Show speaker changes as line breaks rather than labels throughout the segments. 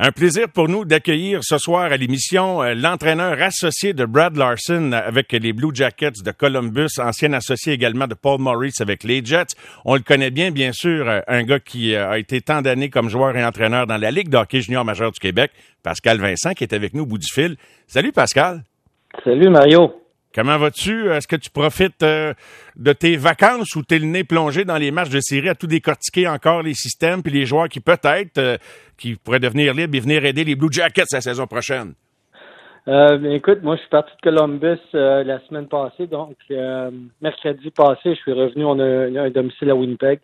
Un plaisir pour nous d'accueillir ce soir à l'émission euh, l'entraîneur associé de Brad Larson avec les Blue Jackets de Columbus, ancien associé également de Paul Morris avec les Jets. On le connaît bien, bien sûr, euh, un gars qui euh, a été tant d'années comme joueur et entraîneur dans la Ligue d'hockey junior majeur du Québec, Pascal Vincent, qui est avec nous au bout du fil. Salut Pascal.
Salut Mario.
Comment vas-tu? Est-ce que tu profites euh, de tes vacances ou t'es le nez plongé dans les matchs de série à tout décortiquer encore les systèmes puis les joueurs qui peut-être euh, qui pourraient devenir libres et venir aider les Blue Jackets la saison prochaine?
Euh, écoute, moi je suis parti de Columbus la semaine passée, donc mercredi passé, je suis revenu, on a, un domicile à Winnipeg.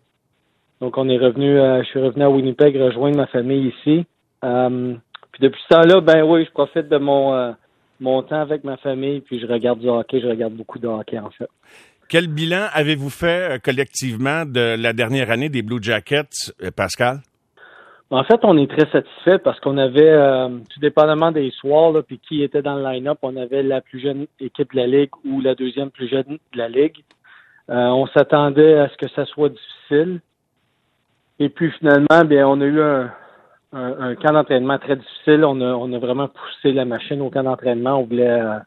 Donc on est revenu, je suis revenu à Winnipeg rejoindre ma famille ici. puis depuis ce temps-là, ben oui, je profite de mon mon temps avec ma famille, puis je regarde du hockey. Je regarde beaucoup de hockey, en fait.
Quel bilan avez-vous fait euh, collectivement de la dernière année des Blue Jackets, euh, Pascal?
En fait, on est très satisfait parce qu'on avait, euh, tout dépendamment des soirs, là, puis qui était dans le line-up, on avait la plus jeune équipe de la Ligue ou la deuxième plus jeune de la Ligue. on s'attendait à ce que ça soit difficile. Et puis finalement, bien, on a eu un, un, camp d'entraînement très difficile. On a, on a vraiment poussé la machine au camp d'entraînement. On voulait, euh,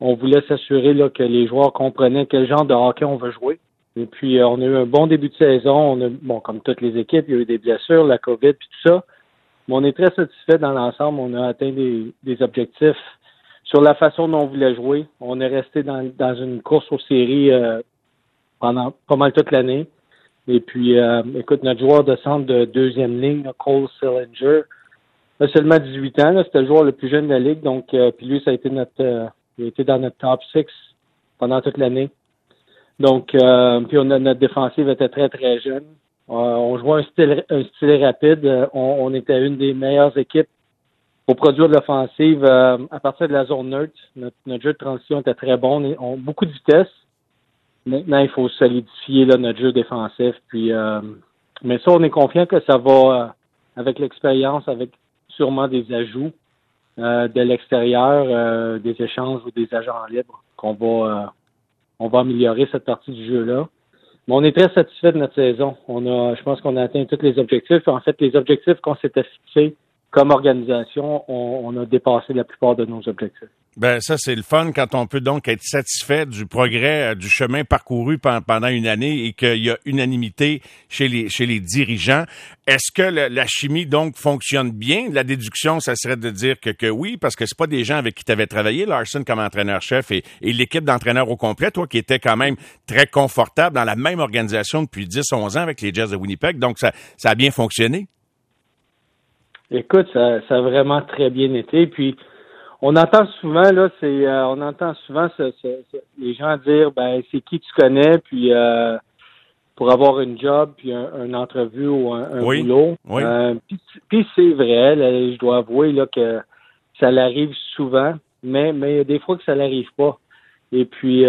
on voulait s'assurer là, que les joueurs comprenaient quel genre de hockey on veut jouer. Et puis, euh, on a eu un bon début de saison. On a, bon, comme toutes les équipes, il y a eu des blessures, la COVID, puis tout ça. Mais on est très satisfait dans l'ensemble. On a atteint des, des, objectifs sur la façon dont on voulait jouer. On est resté dans, dans une course aux séries euh, pendant pas mal toute l'année. Et puis, euh, écoute, notre joueur de centre de deuxième ligne, Cole Sillinger, a seulement 18 ans. C'était le joueur le plus jeune de la ligue. Donc, euh, puis lui, ça a été notre, euh, il a été dans notre top 6 pendant toute l'année. Donc, puis on a, notre défensive était très, très jeune. on jouait un style, un style rapide. On, était une des meilleures équipes pour produire de l'offensive à partir de la zone neutre. Notre, notre, jeu de transition était très bon. On, a beaucoup de vitesse. Maintenant, il faut solidifier là, notre jeu défensif. Puis, euh, mais ça, on est confiant que ça va, euh, avec l'expérience, avec sûrement des ajouts euh, de l'extérieur, des échanges ou des agents libres, qu'on va, on va améliorer cette partie du jeu-là. Mais on est très satisfait de notre saison. On a, je pense qu'on a atteint tous les objectifs. En fait, les objectifs qu'on s'était fixés comme organisation, on, a dépassé la plupart de nos objectifs.
Ben ça c'est le fun quand on peut donc être satisfait du progrès euh, du chemin parcouru pendant une année et qu'il y a unanimité chez les chez les dirigeants. Est-ce que la chimie donc fonctionne bien? La déduction ça serait de dire que, que oui parce que c'est pas des gens avec qui tu avais travaillé Larson comme entraîneur-chef et, l'équipe d'entraîneurs au complet toi qui était quand même très confortable dans la même organisation depuis 10 11 ans avec les Jazz de Winnipeg donc ça ça a bien fonctionné.
Écoute, ça, ça a vraiment très bien été. Puis on entend souvent là, c'est euh, on entend souvent les gens dire ben c'est qui tu connais, puis euh, pour avoir une job, puis un, une entrevue ou un, boulot. Euh, puis, c'est vrai, je dois avouer là que ça l'arrive souvent, mais mais il y a des fois que ça l'arrive pas. Et puis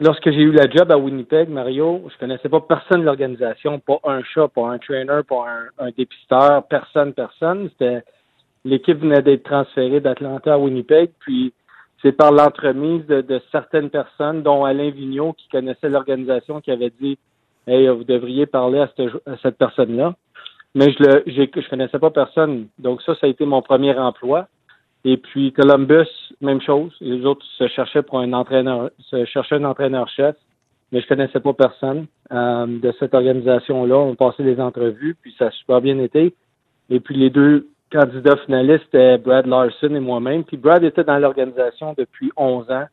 lorsque j'ai eu la job à Winnipeg, Mario, je connaissais pas personne de l'organisation, pas un chat, pas un trainer, pas un, dépisteur, personne, personne. C'était l'équipe venait d'être transférée d'Atlanta à Winnipeg, puis c'est par l'entremise de, certaines personnes, dont Alain Vigneault, qui connaissait l'organisation, qui avait dit Hey, vous devriez parler à cette, personne-là. Mais je le je connaissais pas personne. Donc ça, ça a été mon premier emploi. Et puis Columbus, même chose. Les autres se cherchaient pour un entraîneur, se cherchaient un entraîneur-chef, mais je connaissais pas personne euh, de cette organisation-là. On passé des entrevues, puis ça a super bien été. Et puis les deux candidats finalistes étaient Brad Larson et moi-même. Puis Brad était dans l'organisation depuis 11 ans.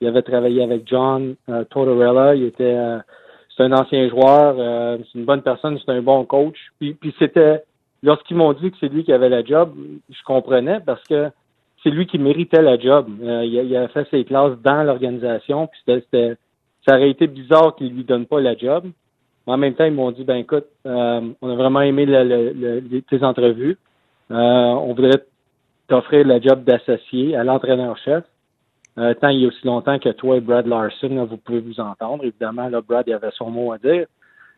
Il avait travaillé avec John euh, Tortorella. Il était euh, c'est un ancien joueur, euh, c'est une bonne personne, c'est un bon coach. Puis, puis c'était lorsqu'ils m'ont dit que c'est lui qui avait la job, je comprenais parce que c'est lui qui méritait la job. Euh, il, a, fait ses classes dans l'organisation, puis c'était, ça aurait été bizarre qu'il lui donne pas la job. en même temps, ils m'ont dit, ben écoute, euh, on a vraiment aimé tes entrevues. Euh, on voudrait t'offrir la job d'associé à l'entraîneur-chef. tant il y a aussi longtemps que toi et Brad Larson, vous pouvez vous entendre. Évidemment, là, Brad il avait son mot à dire.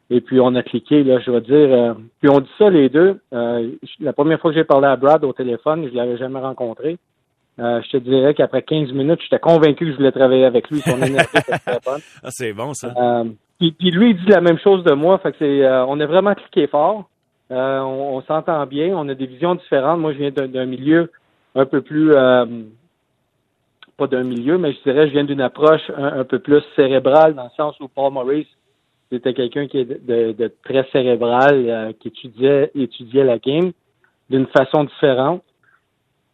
Et puis on a cliqué, là, je veux dire. puis on dit ça les deux. la première fois que j'ai parlé à Brad au téléphone, je l'avais jamais rencontré. Euh, je te dirais qu'après 15 minutes, j'étais convaincu que je voulais travailler avec lui. Son énergie était très bonne.
Ah, c'est bon, ça.
Euh, puis, lui, il dit la même chose de moi. Fait que c'est, euh, on a vraiment cliqué fort. Euh, on, s'entend bien. On a des visions différentes. Moi, je viens d'un milieu un peu plus euh, pas d'un milieu, mais je dirais je viens d'une approche un, peu plus cérébrale, dans le sens où Paul Maurice, c'était quelqu'un qui est de, très cérébral, euh, qui étudiait, étudiait la game d'une façon différente.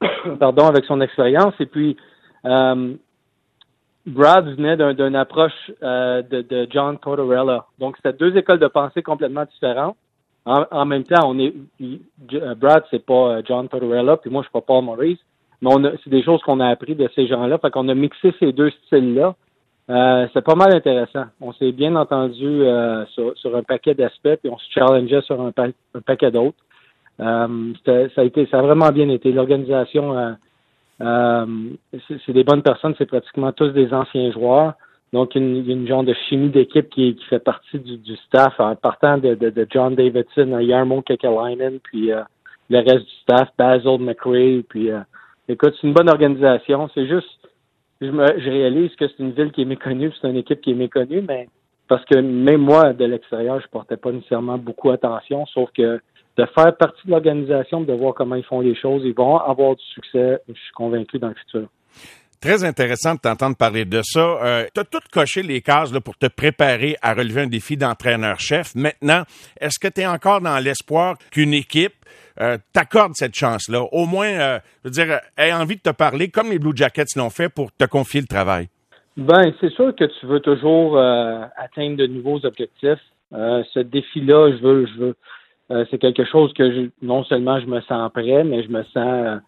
Pardon, avec son expérience. Et puis Brad venait d'une approche de, de, John Tortorella. Donc, c'était deux écoles de pensée complètement différentes. En, même temps, on est euh, Brad, c'est pas euh, John Tortorella, puis moi, je suis pas Paul Maurice, mais c'est des choses qu'on a appris de ces gens-là. Fait qu'on a mixé ces deux styles-là. Euh, c'est pas mal intéressant. On s'est bien entendu euh, sur, un paquet d'aspects, puis on se challengeait sur un, paquet d'autres. ça a été, ça a vraiment bien été. L'organisation, c'est des bonnes personnes. C'est pratiquement tous des anciens joueurs. Donc, une, une genre de chimie d'équipe qui, qui fait partie du, du staff, en partant de, de, de John Davidson, Yarmo Kekalainen, puis euh, le reste du staff, Basil McRae, puis euh, écoute, c'est une bonne organisation. C'est juste, je, me, je réalise que c'est une ville qui est méconnue, c'est une équipe qui est méconnue, mais parce que même moi, de l'extérieur, je portais pas nécessairement beaucoup attention, sauf que de faire partie de l'organisation, de voir comment ils font les choses, ils vont avoir du succès, je suis convaincu dans le futur.
Très intéressant de t'entendre parler de ça. Euh, tu as tout coché les cases là, pour te préparer à relever un défi d'entraîneur-chef. Maintenant, est-ce que tu es encore dans l'espoir qu'une équipe euh, t'accorde cette chance-là? Au moins, euh, je veux dire, ait envie de te parler comme les Blue Jackets l'ont fait pour te confier le travail.
Ben, c'est sûr que tu veux toujours euh, atteindre de nouveaux objectifs. ce défi-là, je veux, je veux. c'est quelque chose que je, non seulement je me sens prêt, mais je me sens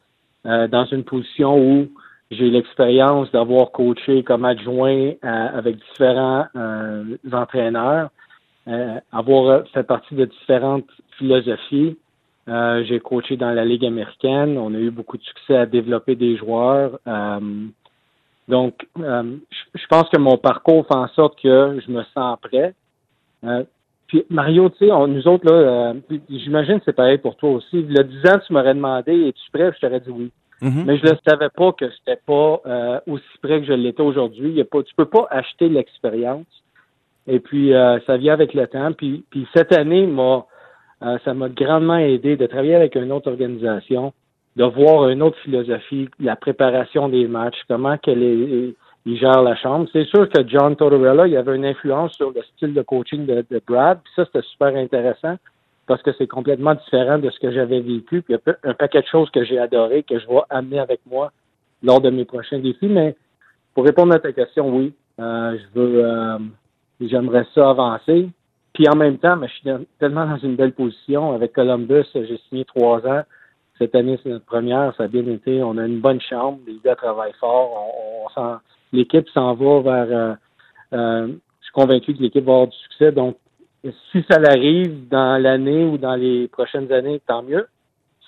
dans une position où j'ai l'expérience d'avoir coaché comme adjoint euh, avec différents euh, entraîneurs, euh, avoir fait partie de différentes philosophies. j'ai coaché dans la Ligue américaine. On a eu beaucoup de succès à développer des joueurs. donc, je pense que mon parcours fait en sorte que je me sens prêt. puis Mario, tu sais, nous autres, là, j'imagine que c'est pareil pour toi aussi. A 10 ans, tu m'aurais demandé Es-tu prêt? Je t'aurais dit oui. Mhm. Mais je ne savais pas que c'était pas euh, aussi près que je l'étais aujourd'hui. Tu peux pas acheter l'expérience. Et puis euh, ça vient avec le temps. Puis, puis cette année, euh, ça m'a grandement aidé de travailler avec une autre organisation, de voir une autre philosophie, la préparation des matchs, comment qu'elle est, il gère la chambre. C'est sûr que John Tortorella, il avait une influence sur le style de coaching de, de Brad. Puis ça, c'était super intéressant parce que c'est complètement différent de ce que j'avais vécu. Puis il y a un paquet de choses que j'ai adoré, que je vais amener avec moi lors de mes prochains défis. Mais pour répondre à ta question, oui, euh, je veux, euh, j'aimerais ça avancer. Puis en même temps, je suis tellement dans une belle position. Avec Columbus, j'ai signé trois ans. Cette année, c'est notre première. Ça a bien été. On a une bonne chambre. Les gars travaillent fort. On, l'équipe s'en va vers. Euh, je suis convaincu que l'équipe va avoir du succès. Donc, si ça l'arrive dans l'année ou dans les prochaines années, tant mieux.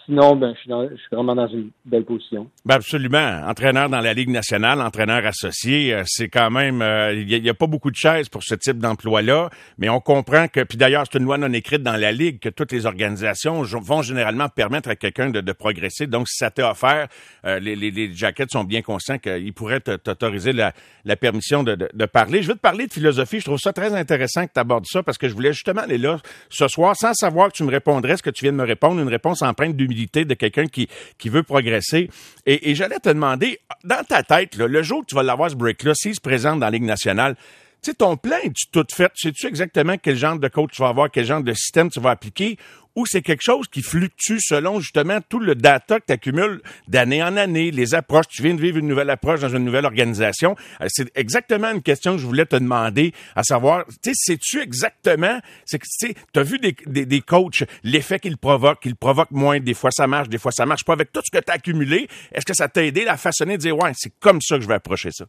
Sinon, ben, je suis, vraiment dans une belle position.
Ben absolument. Entraîneur dans la Ligue nationale, entraîneur associé, euh, c'est quand même... Euh, il n'y a, pas beaucoup de chaises pour ce type d'emploi-là, mais on comprend que... Puis d'ailleurs, c'est une loi non écrite dans la Ligue que toutes les organisations vont généralement permettre à quelqu'un de, de, progresser. Donc, si ça t'est offert, euh, les, les, les jackets sont bien conscients qu'ils pourraient t'autoriser la, la, permission de, de, de, parler. Je veux te parler de philosophie. Je trouve ça très intéressant que tu abordes ça parce que je voulais justement aller là ce soir sans savoir que tu me répondrais ce que tu viens de me répondre, une réponse empreinte d'humilité de quelqu'un qui, veut progresser. Et, j'allais te demander, dans ta tête, le jour où tu vas l'avoir ce break-là, s'il se présente dans la Ligue nationale, tu sais, ton plan, tu tout fait? Sais-tu exactement quel genre de coach tu vas avoir, quel genre de système tu vas appliquer? Ou c'est quelque chose qui fluctue selon justement tout le data que tu accumules d'année en année, les approches. Tu viens de vivre une nouvelle approche dans une nouvelle organisation. Euh, c'est exactement une question que je voulais te demander, à savoir, tu sais, sais-tu exactement, c'est que, tu as vu des, des, des coachs, l'effet qu'ils provoquent, qu'ils provoquent moins, des fois ça marche, des fois ça marche pas. Avec tout ce que tu as accumulé, est-ce que ça t'a aidé à façonner, de dire, ouais, c'est comme ça que je vais approcher ça?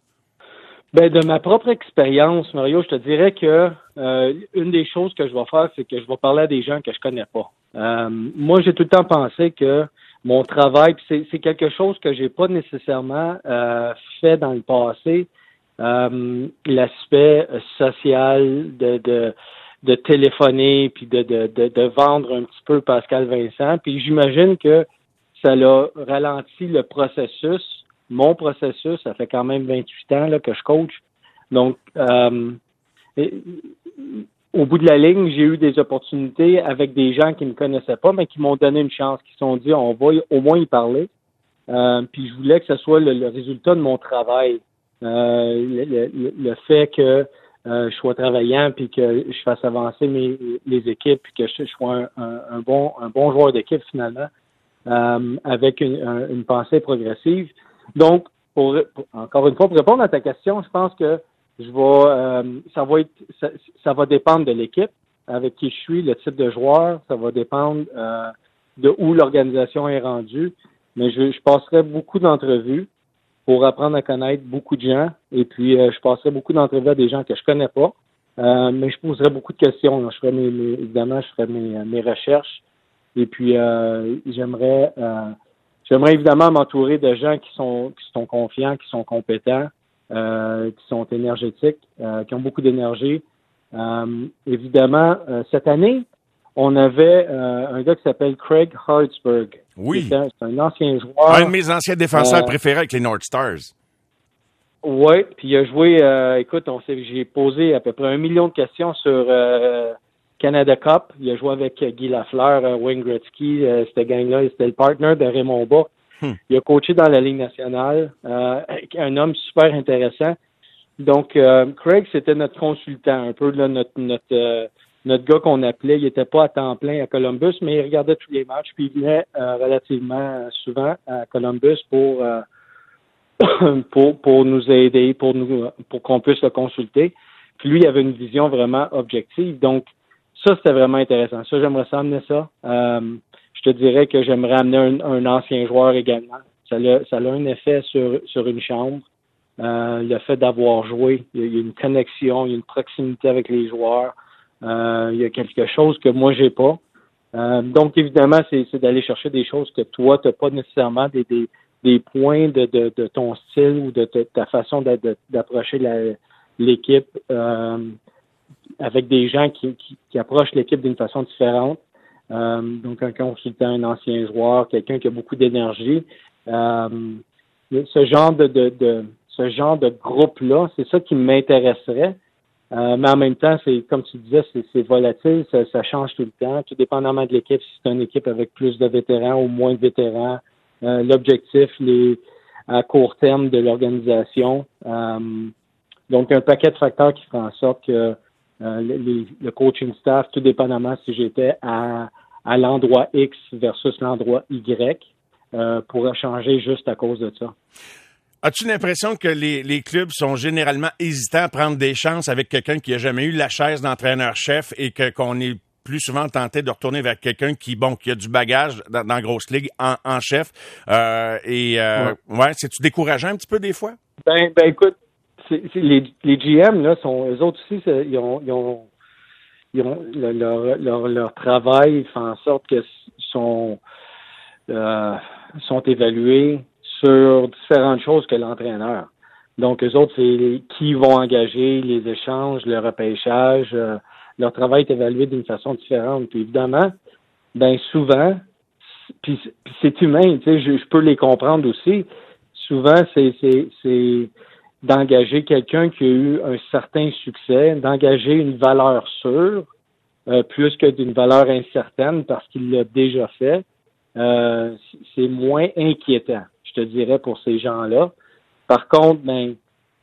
Ben, de ma propre expérience, Mario, je te dirais que euh, une des choses que je vais faire, c'est que je vais parler à des gens que je connais pas. Euh, moi, j'ai tout le temps pensé que mon travail, c'est quelque chose que j'ai pas nécessairement euh, fait dans le passé. L'aspect social de, de, de téléphoner puis de, de, de, de vendre un petit peu Pascal Vincent. Puis j'imagine que ça l'a ralenti le processus mon processus, ça fait quand même 28 ans là, que je coach. Donc, euh, au bout de la ligne, j'ai eu des opportunités avec des gens qui ne me connaissaient pas, mais qui m'ont donné une chance, qui se sont dit on va au moins y parler. Euh, puis je voulais que ce soit le, résultat de mon travail. Euh, le, fait que euh, je sois travaillant puis que je fasse avancer mes, équipes puis que je, sois un, bon joueur d'équipe finalement avec une, une, pensée progressive. Donc, pour, encore une fois, pour répondre à ta question, je pense que je vais ça va être ça, va dépendre de l'équipe avec qui je suis, le type de joueur, ça va dépendre de où l'organisation est rendue. Mais je, je passerai beaucoup d'entrevues pour apprendre à connaître beaucoup de gens. Et puis, euh, je passerai beaucoup d'entrevues à des gens que je connais pas. Euh, mais je poserai beaucoup de questions. Je ferai mes, évidemment, je ferai mes, mes recherches. Et puis, euh, j'aimerais, j'aimerais évidemment m'entourer de gens qui sont, qui sont confiants, qui sont compétents, qui sont énergétiques, qui ont beaucoup d'énergie. évidemment, cette année, on avait euh, un gars qui s'appelle Craig Hartsburg.
Oui.
C'est un, ancien joueur.
Un de mes anciens défenseurs euh, préférés avec les North Stars.
Oui, puis il a joué, euh, écoute, on j'ai posé à peu près un million de questions sur Canada Cup. Il a joué avec Guy Lafleur, Wayne Gretzky, cette gang-là, c'était le partner de Raymond Bas. Hmm. Il a coaché dans la Ligue nationale, un homme super intéressant. Donc, Craig, c'était notre consultant, un peu là, notre, notre notre gars qu'on appelait, il était pas à temps plein à Columbus, mais il regardait tous les matchs, puis il venait euh, relativement souvent à Columbus pour, euh, pour, pour nous aider, pour nous pour qu'on puisse le consulter. Puis lui, il avait une vision vraiment objective. Donc, ça, c'était vraiment intéressant. Ça, j'aimerais ça amener ça. Euh, je te dirais que j'aimerais amener un, ancien joueur également. Ça a, ça a un effet sur, sur une chambre. le fait d'avoir joué, il y a une connexion, il y a une proximité avec les joueurs. Euh, il y a quelque chose que moi j'ai pas. Euh, donc évidemment, c'est d'aller chercher des choses que toi tu n'as pas nécessairement des, des, des points de, de, de, ton style ou de, ta façon d'approcher l'équipe euh, avec des gens qui, qui, qui approchent l'équipe d'une façon différente. Euh, donc un consultant, un ancien joueur, quelqu'un qui a beaucoup d'énergie. Euh, ce genre de, de, de ce genre de groupe là, c'est ça qui m'intéresserait. Euh, mais en même temps, c'est comme tu disais, c'est volatile, ça, change tout le temps, tout dépendamment de l'équipe. Si c'est une équipe avec plus de vétérans ou moins de vétérans, euh, l'objectif, les à court terme de l'organisation. Euh, donc, un paquet de facteurs qui font en sorte que le coaching staff, tout dépendamment si j'étais à, à l'endroit X versus l'endroit Y, pourrait changer juste à cause de ça.
As-tu l'impression que les, les, clubs sont généralement hésitants à prendre des chances avec quelqu'un qui a jamais eu la chaise d'entraîneur-chef et que qu'on est plus souvent tenté de retourner vers quelqu'un qui bon qui a du bagage dans, dans grosse ligue en, en chef euh, et euh, ouais, c'est-tu décourageant un petit peu des fois?
Ben ben écoute, les, les GM là sont eux autres aussi ils ont ils ont, ils ont leur, leur, leur travail fait en sorte que sont euh, sont évalués sur différentes choses que l'entraîneur. Donc, eux autres, c'est qui vont engager, les échanges, le repêchage. Euh, leur travail est évalué d'une façon différente. Puis évidemment, ben souvent, puis, c'est humain, tu sais, je, peux les comprendre aussi. Souvent, c'est d'engager quelqu'un qui a eu un certain succès, d'engager une valeur sûre, euh, plus que d'une valeur incertaine parce qu'il l'a déjà fait. Euh, c'est moins inquiétant je te dirais, pour ces gens-là. Par contre, ben,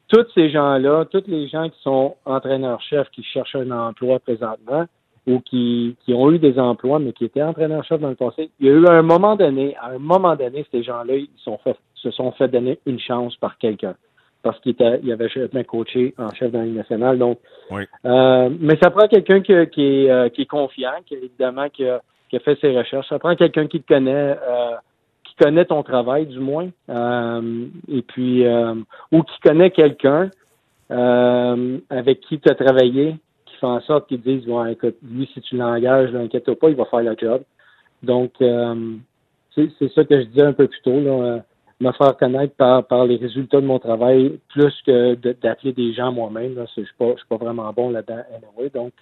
tous ces gens-là, tous les gens qui sont entraîneurs-chefs, qui cherchent un emploi présentement, ou qui, qui ont eu des emplois, mais qui étaient entraîneurs-chefs dans le passé, il y a eu un moment donné, à un moment donné, ces gens-là, ils sont fait, se sont fait donner une chance par quelqu'un. Parce qu'il avait jamais coaché en chef dans la nationale. Donc, euh, mais ça prend quelqu'un qui, euh, qui est confiant, qui évidemment qui a, qui a fait ses recherches. Ça prend quelqu'un qui te connaît euh, qui connaît ton travail, du moins, et puis ou qui connaît quelqu'un avec qui tu as travaillé, qui fait en sorte qu'ils disent ouais, écoute, lui, si tu l'engages, n'inquiète pas, il va faire le job. Donc c'est ça que je disais un peu plus tôt, là, me faire connaître par, par les résultats de mon travail, plus que d'appeler des gens moi-même. Je ne suis, suis pas vraiment bon là-dedans Donc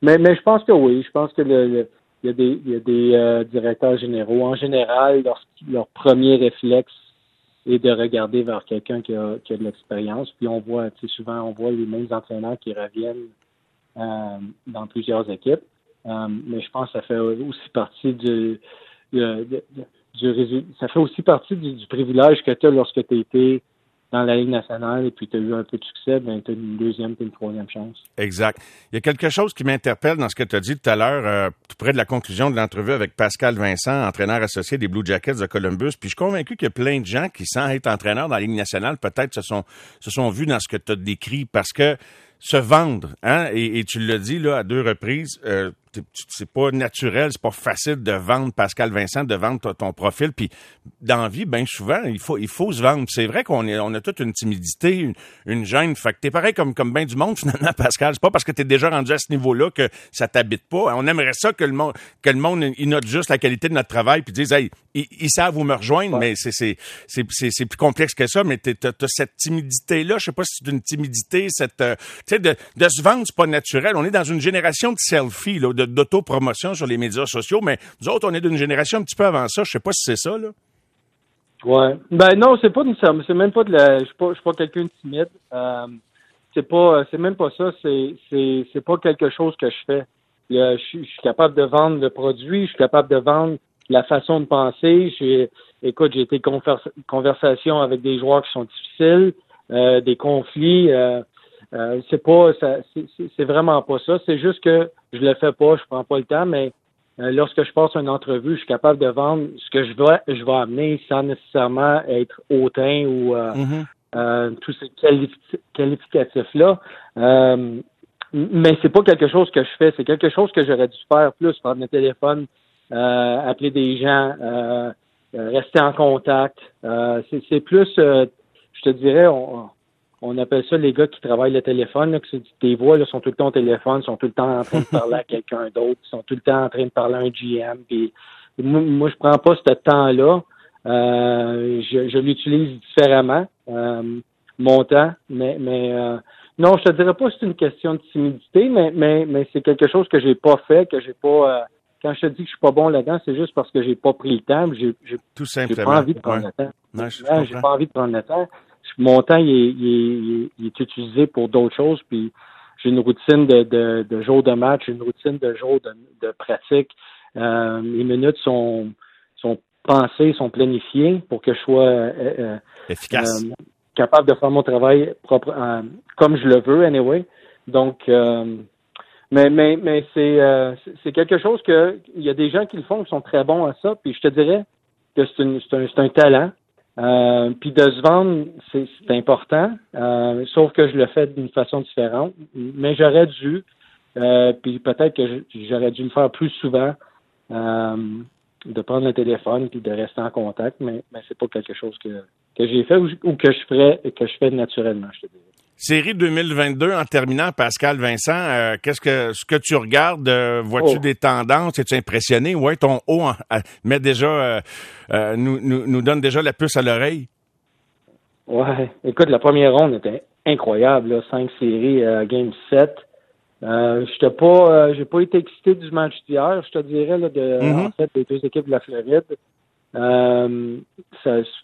mais, mais je pense que oui, je pense que le il y a des, il y a des euh, directeurs généraux. En général, leur, leur premier réflexe est de regarder vers quelqu'un qui a, qui a de l'expérience. Puis on voit, souvent, on voit les mêmes entraîneurs qui reviennent dans plusieurs équipes. mais je pense que ça fait aussi partie du, ça fait aussi partie du, privilège que tu as lorsque tu as été dans la Ligue nationale et puis tu as eu un peu de succès, ben, tu as une deuxième et une troisième chance.
Exact. Il y a quelque chose qui m'interpelle dans ce que tu as dit tout à l'heure, euh, tout près de la conclusion de l'entrevue avec Pascal Vincent, entraîneur associé des Blue Jackets de Columbus. Puis je suis convaincu qu'il y a plein de gens qui, sans être entraîneurs dans la Ligue nationale, peut-être se sont, se sont vus dans ce que tu as décrit parce que se vendre, hein, et, tu l'as dit là à deux reprises, euh, c'est pas naturel, c'est pas facile de vendre Pascal Vincent, de vendre ton, profil. Puis dans la vie, bien souvent, il faut, il faut se vendre. C'est vrai qu'on est, on a toute une timidité, une, une gêne. Fait que t'es pareil comme, comme bien du monde, finalement, Pascal. C'est pas parce que t'es déjà rendu à ce niveau-là que ça t'habite pas. On aimerait ça que le monde, que le monde, il note juste la qualité de notre travail puis dise, hey, ils, savent vous me rejoindre, mais c'est, c'est, c'est, c'est, plus complexe que ça. Mais t'as, as cette timidité-là. Je sais pas si c'est une timidité, cette, euh, tu sais, de, de se vendre, c'est pas naturel. On est dans une génération de selfies, là, d'autopromotion sur les médias sociaux, mais nous autres, on est d'une génération un petit peu avant ça. Je sais pas si c'est ça, là.
Ouais. Ben non, c'est pas c'est même pas de la. Je suis pas, quelqu'un de timide. Euh, c'est pas, c'est même pas ça. C'est, c'est, c'est pas quelque chose que je fais. Je suis capable de vendre le produit. Je suis capable de vendre la façon de penser. J'ai, écoute, j'ai été conversation avec des joueurs qui sont difficiles, euh, des conflits. Euh, euh, c'est pas, c'est vraiment pas ça. C'est juste que je le fais pas, je prends pas le temps, mais euh, lorsque je passe une entrevue, je suis capable de vendre ce que je vais, je vais amener sans nécessairement être hautain ou euh, mm-hmm. tous ces qualificatifs là. mais c'est pas quelque chose que je fais, c'est quelque chose que j'aurais dû faire plus, prendre le téléphone, appeler des gens, rester en contact. c'est plus, je te dirais, on, on appelle ça les gars qui travaillent le téléphone, là, que tes voix là, sont tout le temps au téléphone, sont tout le temps en train de parler à quelqu'un d'autre, sont tout le temps en train de parler à un GM. Puis, moi, moi, je prends pas ce temps-là. Euh, je, je l'utilise différemment, euh, mon temps, mais, mais euh, non, je te dirais pas que c'est une question de timidité, mais, mais, mais c'est quelque chose que j'ai pas fait, que j'ai pas. Euh, quand je te dis que je suis pas bon là-dedans, c'est juste parce que j'ai pas pris le temps. J'ai, j'ai,
Tout simplement.
pas envie de prendre le temps. j'ai pas envie de prendre le temps mon temps il est, utilisé pour d'autres choses. Puis j'ai une routine de, de, de jour de match, une routine de jour de, pratique. Euh, les minutes sont, sont pensées, sont planifiées pour que je sois euh, euh,
efficace.
capable de faire mon travail propre comme je le veux, anyway. Donc mais mais mais c'est c'est quelque chose que il y a des gens qui le font qui sont très bons à ça. Puis je te dirais que c'est un, un talent. Euh, puis de se vendre, c'est important, euh, sauf que je le fais d'une façon différente. Mais j'aurais dû, euh, puis peut-être que j'aurais dû le faire plus souvent, de prendre le téléphone puis de rester en contact, mais, mais c'est pas quelque chose que, que j'ai fait ou, que je ferais que je fais naturellement, je te dis.
Série 2022, en terminant, Pascal Vincent, euh, qu'est-ce que ce que tu regardes, euh, vois-tu oh. des tendances, es-tu impressionné? Ouais, ton haut met déjà euh, nous, nous, nous, donne déjà la puce à l'oreille.
Ouais, écoute, la première ronde était incroyable, là, cinq séries game 7. Euh, j'étais pas j'ai pas été excité du match d'hier, je te dirais là, de mm-hmm. en fait des deux équipes de la Floride. Euh,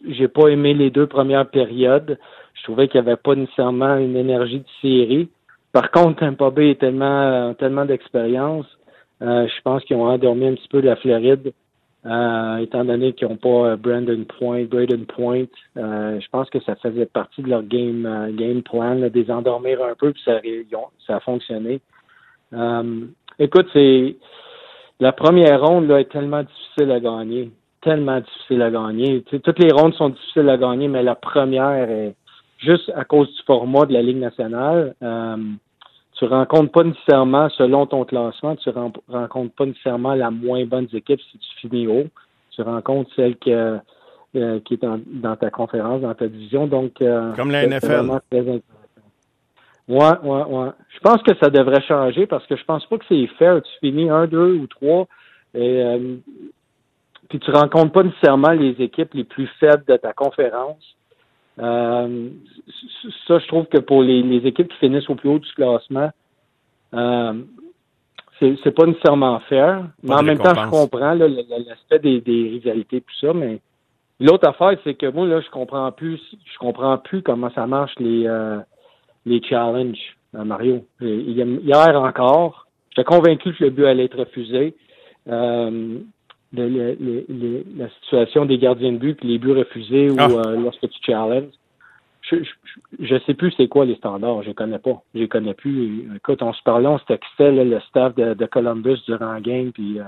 j'ai pas aimé les deux premières périodes. Je trouvais qu'il n'y avait pas nécessairement une énergie de série. Par contre, Tampa Bay est tellement, tellement d'expérience. Euh, je pense qu'ils ont endormi un petit peu la Floride, euh, étant donné qu'ils n'ont pas euh, Brandon Point, Braden Point. je pense que ça faisait partie de leur game, game plan, de les endormir un peu, puis ça, ça a fonctionné. écoute, c'est la première ronde là, est tellement difficile à gagner tellement difficile à gagner. toutes les rondes sont difficiles à gagner, mais la première est juste à cause du format de la Ligue nationale. Euh, tu rencontres pas nécessairement, selon ton classement, tu rencontres pas nécessairement la moins bonne équipe si tu finis haut. Tu rencontres celle qui, euh, qui est dans, ta conférence, dans ta division. Donc,
euh, Comme la NFL.
Ouais, ouais, ouais. Je pense que ça devrait changer parce que je pense pas que c'est fair. Tu finis un, deux ou trois. Et euh, puis tu rencontres pas nécessairement les équipes les plus faibles de ta conférence. Euh, ça, je trouve que pour les, équipes qui finissent au plus haut du classement, euh, c'est pas nécessairement fair. Mais en même temps, je comprends l'aspect des, des rivalités tout ça, mais l'autre affaire, c'est que moi, là, je comprends plus je comprends plus comment ça marche les euh, les challenges. Mario. hier encore, j'étais convaincu que le but allait être refusé. Euh, la situation des gardiens de but, les buts refusés ou ah. euh, lorsque tu challenges. Je, je, sais plus c'est quoi les standards, je connais pas. Je connais plus. Écoute, on se parlait, on se textait le staff de, Columbus durant le game, puis euh,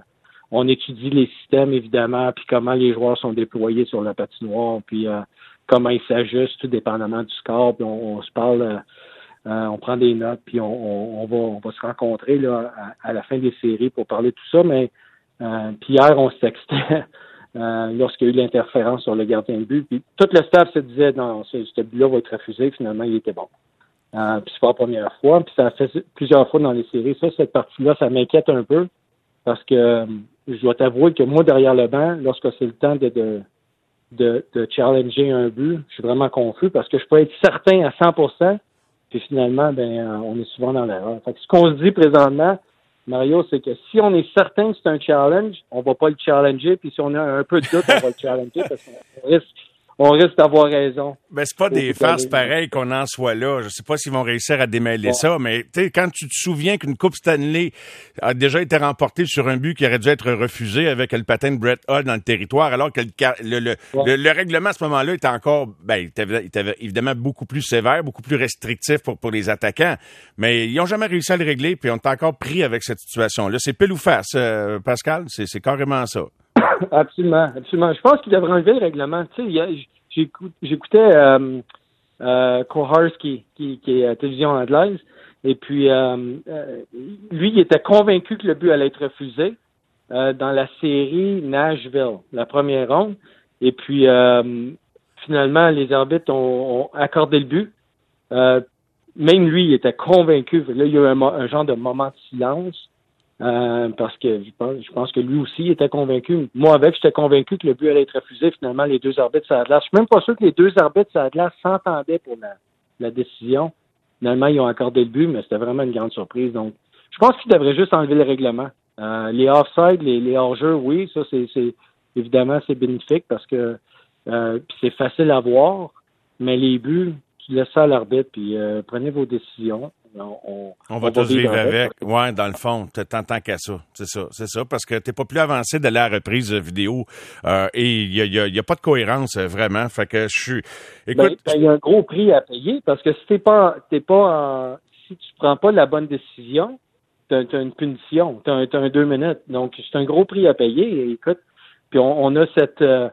on étudie les systèmes évidemment, puis comment les joueurs sont déployés sur la patinoire, puis euh, comment ils s'ajustent, tout dépendamment du score. Puis on, se parle, on prend des notes, puis on, on, va on va se rencontrer là à, à, la fin des séries pour parler de tout ça, mais euh, puis hier, on se textait euh, lorsqu'il y a eu l'interférence sur le gardien de but. Puis tout le staff se disait non, ce, but-là va être refusé. Finalement, il était bon. Euh, puis c'est pas la première fois. Puis ça a fait plusieurs fois dans les séries. Ça, cette partie-là, ça m'inquiète un peu parce que je dois t'avouer que moi, derrière le banc, lorsque c'est le temps de, de, de, challenger un but, je suis vraiment confus parce que je peux être certain à 100 puis finalement, ben, on est souvent dans l'erreur. Fait que ce qu'on se dit présentement, Mario, c'est que si on est certain que c'est un challenge, on va pas le challenger, puis si on a un peu de doute, on va le challenger parce qu'on risque on risque d'avoir raison.
Ben, c'est pas des farces pareilles qu'on en soit là. Je sais pas s'ils vont réussir à démêler ça, mais tu quand tu te souviens qu'une Coupe Stanley a déjà été remportée sur un but qui aurait dû être refusé avec le patin de Brett Hull dans le territoire, alors que le, le, règlement à ce moment-là était encore, ben, il était, évidemment beaucoup plus sévère, beaucoup plus restrictif pour, pour les attaquants, mais ils ont jamais réussi à le régler, puis on est encore pris avec cette situation-là. C'est pile ou face, euh, Pascal? C'est carrément ça.
Absolument, absolument. Je pense qu'il devrait enlever le règlement. Tu sais, j'écoutais euh, euh, Koharski, qui, est à télévision anglaise, et puis euh, euh, lui, il était convaincu que le but allait être refusé dans la série Nashville, la première ronde. Et puis finalement, les arbitres ont, accordé le but. même lui, il était convaincu. Là, il y a eu un genre de moment de silence. Euh, parce que je pense, que lui aussi était convaincu. Moi, avec, j'étais convaincu que le but allait être refusé. Finalement, les deux arbitres ça glace. Je suis même pas sûr que les deux arbitres ça glace s'entendaient pour la, la, décision. Finalement, ils ont accordé le but, mais c'était vraiment une grande surprise. Donc, je pense qu'ils devraient juste enlever le règlement. Euh, les offside, les, les hors-jeux, oui, ça c'est, évidemment c'est bénéfique parce que euh, c'est facile à voir, mais les buts, tu laisses ça à l'arbitre, puis prenez vos décisions
on, va tous vivre avec. Ouais, dans le fond, tant qu'à ça. C'est ça, c'est ça, parce que t'es pas plus avancé de la reprise vidéo euh, et il y a, pas de cohérence euh, vraiment. Fait que je suis.
Écoute, ben, il y a un gros prix à payer parce que si t'es pas, t'es pas, si tu prends pas la bonne décision, t'as as une punition, t'as as un deux minutes. Donc c'est un gros prix à payer. écoute, puis on, a cette euh,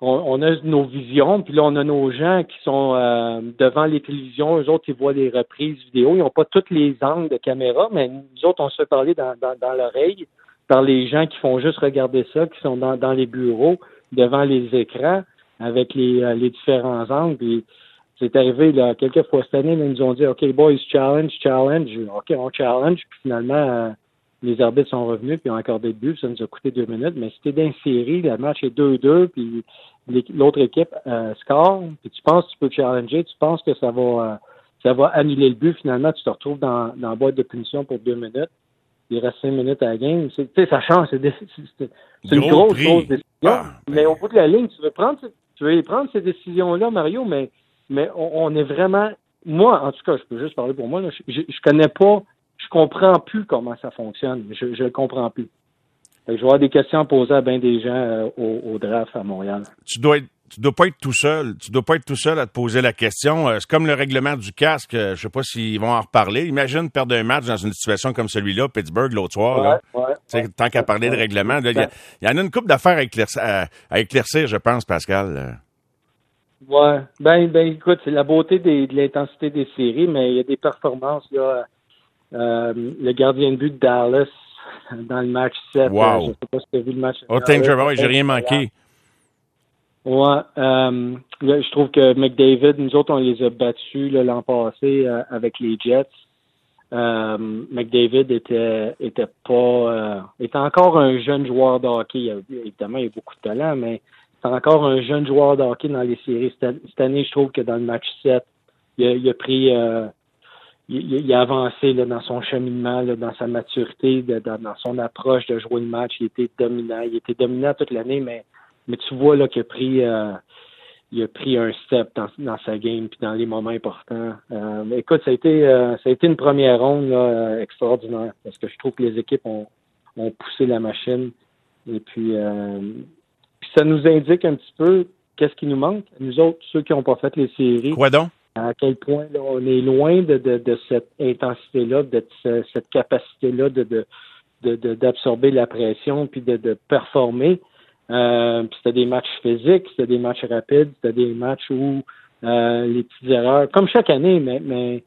on, a nos visions, puis là, on a nos gens qui sont euh, devant les télévisions. Eux autres, ils voient les reprises vidéo. Ils n'ont pas tous les angles de caméra, mais nous autres, on se fait parler dans, dans, l'oreille par les gens qui font juste regarder ça, qui sont dans, dans les bureaux, devant les écrans, avec les, euh, les différents angles. Puis c'est arrivé là, quelques fois cette année, ils nous ont dit OK, boys, challenge, challenge. OK, on challenge, puis finalement, euh, les arbitres sont revenus puis ont accordé le but. Ça nous a coûté deux minutes. Mais dans série, le match est 2-2, puis l'autre équipe euh, score, puis tu penses que tu peux challenger, tu penses que ça va euh, ça va annuler le but, finalement, tu te retrouves dans, dans la boîte de punition pour deux minutes. Il reste cinq minutes à la game. Tu sais, ça change. C'est une grosse, grosse décision. Ah, mais au bout de la ligne, tu veux prendre tu veux prendre ces décisions-là, Mario, mais mais on, est vraiment moi, en tout cas, je peux juste parler pour moi, je, je connais pas je comprends plus comment ça fonctionne. Je ne comprends plus. je vais avoir des questions à poser à bien des gens euh, au, draft à Montréal.
Tu dois être tu dois pas être tout seul. Tu dois pas être tout seul à te poser la question. Euh, c'est comme le règlement du casque. Euh, je sais pas s'ils vont en reparler. Imagine perdre un match dans une situation comme celui-là, Pittsburgh l'autre soir. tant qu'à parler de règlement, il y, en a une coupe d'affaires à éclaircir, je pense, Pascal.
Ouais. Ben, ben, écoute, c'est la beauté de l'intensité des séries, mais il y a des performances là le gardien de but de Dallas dans le match 7.
Wow. Euh, je sais pas si tu as vu le match. Oh, thank you. j'ai rien manqué.
Ouais, euh, je trouve que McDavid, nous autres, on les a battus l'an passé avec les Jets. McDavid était était pas était encore un jeune joueur de hockey. évidemment, il a beaucoup de talent, mais c'est encore un jeune joueur de hockey dans les séries. Cette, année, je trouve que dans le match 7, il a, pris il, a avancé là, dans son cheminement, là, dans sa maturité, dans, son approche de jouer le match. Il était dominant. Il était dominant toute l'année, mais, mais tu vois là, qu'il a pris. Euh, il a pris un step dans, dans sa game puis dans les moments importants. Euh, écoute, ça a été euh, ça a été une première ronde là, extraordinaire parce que je trouve que les équipes ont, ont poussé la machine et puis, puis ça nous indique un petit peu qu'est-ce qui nous manque. Nous autres, ceux qui n'ont pas fait les séries.
Quoi donc?
À quel point là, on est loin de, de, de cette intensité-là, de cette capacité-là de, d'absorber la pression puis de, performer. Euh, c'était des matchs physiques, c'était des matchs rapides, c'était des matchs où euh, les petites erreurs, comme chaque année, mais, mais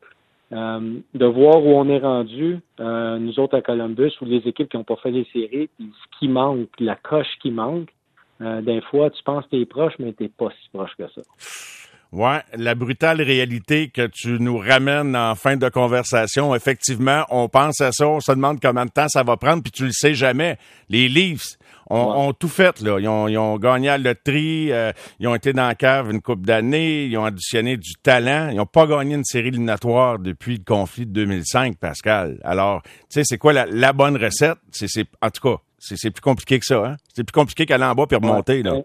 euh, de voir où on est rendu, euh, nous autres à Columbus, ou les équipes qui n'ont pas fait les séries, puis ce qui manque, la coche qui manque, euh, des fois, tu penses que tu es proche, mais tu pas si proche que ça.
Ouais, la brutale réalité que tu nous ramènes en fin de conversation, effectivement, on pense à ça, on se demande combien de temps ça va prendre, puis tu le sais jamais. Les Leafs ont, tout fait, là. Ils ont, gagné à la loterie, euh, ils ont été dans la cave une coupe d'années, ils ont additionné du talent. Ils n'ont pas gagné une série éliminatoire depuis le conflit de 2005, Pascal. Alors, tu sais, c'est quoi la, bonne recette? C'est, en tout cas, c'est, plus compliqué que ça, hein? C'est plus compliqué qu'aller en bas puis remonter, là.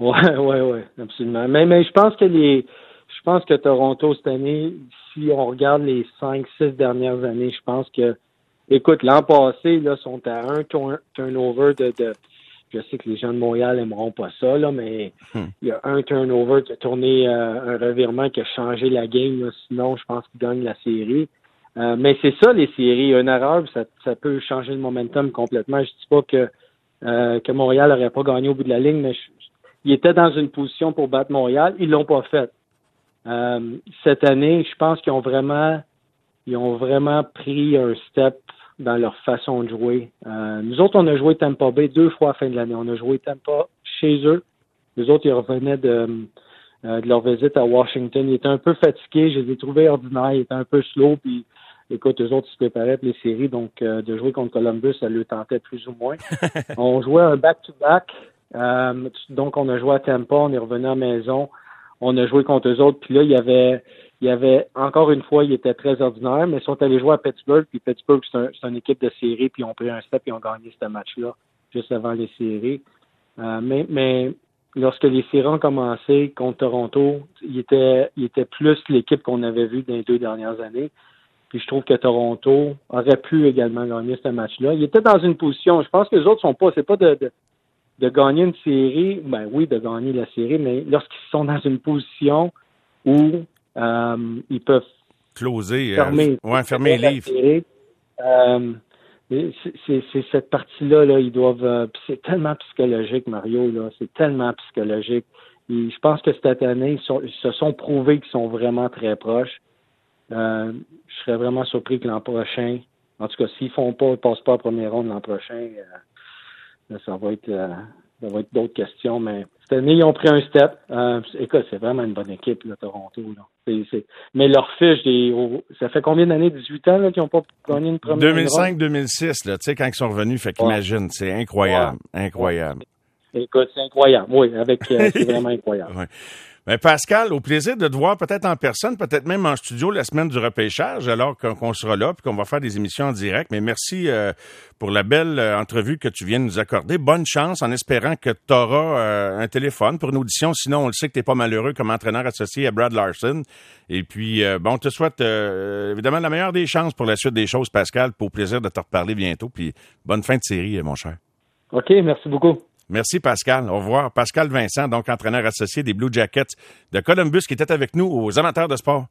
Ouais, ouais, ouais, absolument. Mais, mais je pense que les, je pense que Toronto cette année, si on regarde les cinq, six dernières années, je pense que, écoute, l'an passé, là, sont à un turnover de, de, je sais que les gens de Montréal aimeront pas ça, là, mais hmm. il y a un turnover qui a tourné euh, un revirement qui a changé la game. sinon, je pense qu'ils gagnent la série. Euh, mais c'est ça, les séries. Une erreur, ça, ça peut changer le momentum complètement. Je dis pas que, euh, que Montréal n'aurait pas gagné au bout de la ligne, mais je, ils étaient dans une position pour battre Montréal. Ils l'ont pas fait. Euh, cette année, je pense qu'ils ont vraiment, ils ont vraiment pris un step dans leur façon de jouer. Euh, nous autres, on a joué Tampa Bay deux fois à la fin de l'année. On a joué Tampa chez eux. Les autres, ils revenaient de, euh, de leur visite à Washington. Ils étaient un peu fatigués. Je les ai trouvés ordinaires. Ils étaient un peu slow. Puis, écoute, eux autres, ils se préparaient pour les séries. Donc, de jouer contre Columbus, ça le tentait plus ou moins. on jouait un back-to-back. Euh, donc, on a joué à Tampa, on est revenu à la maison, on a joué contre eux autres, puis là, il y avait, il y avait, encore une fois, ils étaient très ordinaires, mais ils sont allés jouer à Pittsburgh, puis Pittsburgh, c'est une équipe de série, puis ils ont pris un step, et ont gagné ce match-là, juste avant les séries. Euh, mais, mais lorsque les séries ont commencé contre Toronto, il était, il était plus l'équipe qu'on avait vue dans les deux dernières années. Puis je trouve que Toronto aurait pu également gagner ce match-là. Il était dans une position, je pense que les autres sont pas, c'est pas de, de gagner une série, ben oui, de gagner la série, mais lorsqu'ils sont dans une position où euh, ils peuvent
closer,
euh, fermer,
ouais, fermer les livres.
Euh, c'est cette partie-là, là, ils doivent. Euh, c'est tellement psychologique, Mario. Là, c'est tellement psychologique. Et je pense que cette année, ils, se sont prouvés qu'ils sont vraiment très proches. je serais vraiment surpris que l'an prochain, en tout cas, s'ils font pas, ils passent pas à première ronde l'an prochain, ça va être, euh, ça va être d'autres questions, mais cette année, ils ont pris un step. Euh, écoute, c'est vraiment une bonne équipe, là, Toronto. Là. Mais leur fiche, des... ça fait combien d'années, 18 ans, qu'ils n'ont pas gagné une première
2005-2006, tu sais, quand ils sont revenus, fait qu'imagine, c'est incroyable, incroyable.
Écoute, c'est incroyable, oui, avec, euh, c'est vraiment incroyable. ouais.
Ben Pascal, au plaisir de te voir peut-être en personne, peut-être même en studio la semaine du repêchage, alors qu'on sera là puis qu'on va faire des émissions en direct. Mais merci euh, pour la belle euh, entrevue que tu viens de nous accorder. Bonne chance en espérant que tu auras euh, un téléphone pour une audition. Sinon, on le sait que tu pas malheureux comme entraîneur associé à Brad Larson. Et puis, bon, on te souhaite évidemment la meilleure des chances pour la suite des choses, Pascal. Pour plaisir de te reparler bientôt. Puis, bonne fin de série, mon cher.
OK, merci beaucoup.
Merci, Pascal. Au revoir. Pascal Vincent, donc entraîneur associé des Blue Jackets de Columbus, qui était avec nous aux amateurs de sport.